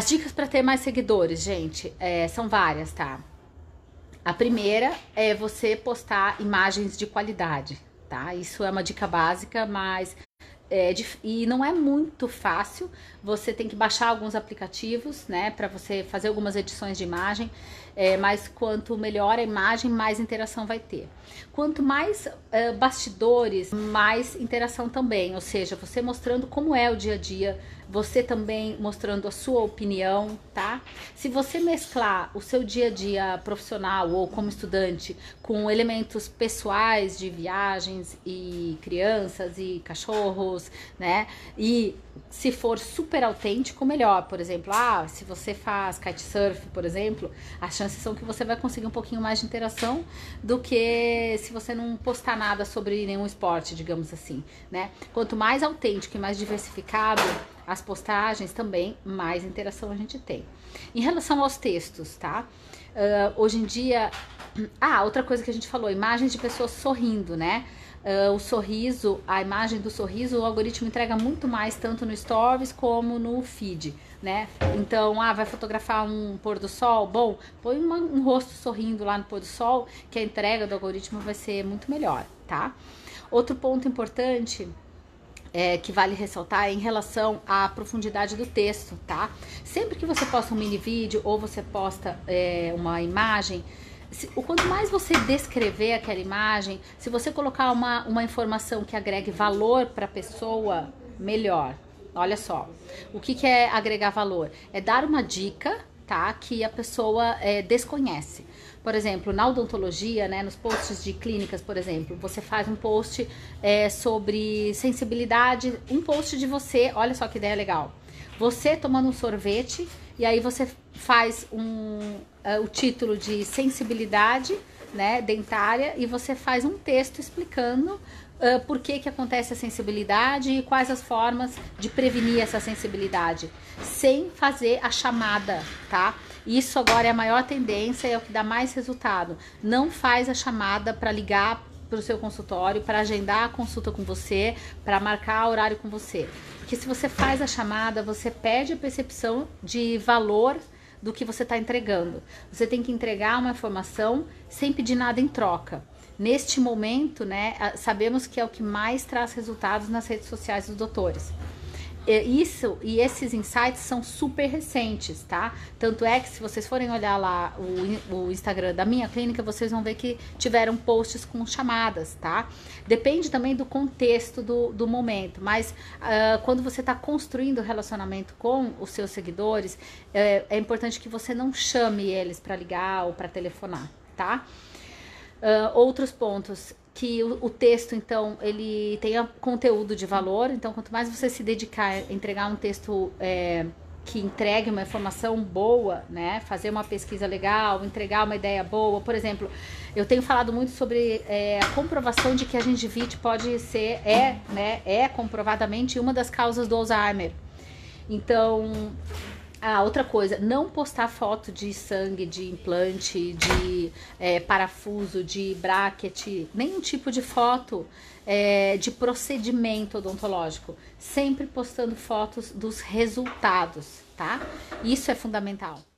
As dicas para ter mais seguidores, gente, é, são várias, tá? A primeira é você postar imagens de qualidade, tá? Isso é uma dica básica, mas é, e não é muito fácil. Você tem que baixar alguns aplicativos, né, para você fazer algumas edições de imagem. É, mas quanto melhor a imagem, mais interação vai ter. Quanto mais uh, bastidores, mais interação também. Ou seja, você mostrando como é o dia a dia, você também mostrando a sua opinião, tá? Se você mesclar o seu dia a dia profissional ou como estudante com elementos pessoais de viagens e crianças e cachorros, né? E se for super autêntico, melhor. Por exemplo, ah, se você faz kitesurf, por exemplo, as chances são que você vai conseguir um pouquinho mais de interação do que se você não postar nada sobre nenhum esporte, digamos assim, né? Quanto mais autêntico e mais diversificado as postagens, também mais interação a gente tem. Em relação aos textos, tá? Uh, hoje em dia, ah, outra coisa que a gente falou, imagens de pessoas sorrindo, né? Uh, o sorriso, a imagem do sorriso, o algoritmo entrega muito mais tanto no Stories como no feed, né? Então, ah, vai fotografar um pôr do sol? Bom, põe uma, um rosto sorrindo lá no pôr do sol, que a entrega do algoritmo vai ser muito melhor, tá? Outro ponto importante é, que vale ressaltar em relação à profundidade do texto, tá? Sempre que você posta um mini vídeo ou você posta é, uma imagem, se, quanto mais você descrever aquela imagem, se você colocar uma, uma informação que agregue valor para a pessoa, melhor. Olha só, o que, que é agregar valor? É dar uma dica, tá? Que a pessoa é, desconhece. Por exemplo, na odontologia, né, nos posts de clínicas, por exemplo, você faz um post é, sobre sensibilidade, um post de você, olha só que ideia legal. Você tomando um sorvete e aí você faz um, uh, o título de sensibilidade né, dentária e você faz um texto explicando uh, por que, que acontece a sensibilidade e quais as formas de prevenir essa sensibilidade, sem fazer a chamada, tá? Isso agora é a maior tendência é o que dá mais resultado. Não faz a chamada para ligar para o seu consultório, para agendar a consulta com você, para marcar horário com você. Porque se você faz a chamada, você perde a percepção de valor do que você está entregando. Você tem que entregar uma informação sem pedir nada em troca. Neste momento, né, sabemos que é o que mais traz resultados nas redes sociais dos doutores isso e esses insights são super recentes, tá? Tanto é que se vocês forem olhar lá o, o Instagram da minha clínica, vocês vão ver que tiveram posts com chamadas, tá? Depende também do contexto do, do momento, mas uh, quando você está construindo relacionamento com os seus seguidores, é, é importante que você não chame eles para ligar ou para telefonar, tá? Uh, outros pontos que o, o, texto, então, ele tenha conteúdo de valor. Então, quanto mais você se dedicar a entregar um texto é, que entregue uma informação boa, né? Fazer uma pesquisa legal, entregar uma ideia boa. Por exemplo, eu tenho falado muito sobre é, a comprovação de que a gengivite pode ser, é, né? É comprovadamente uma das causas do Alzheimer. Então, ah, outra coisa, não postar foto de sangue, de implante, de é, parafuso, de bracket, nenhum tipo de foto é, de procedimento odontológico. Sempre postando fotos dos resultados, tá? Isso é fundamental.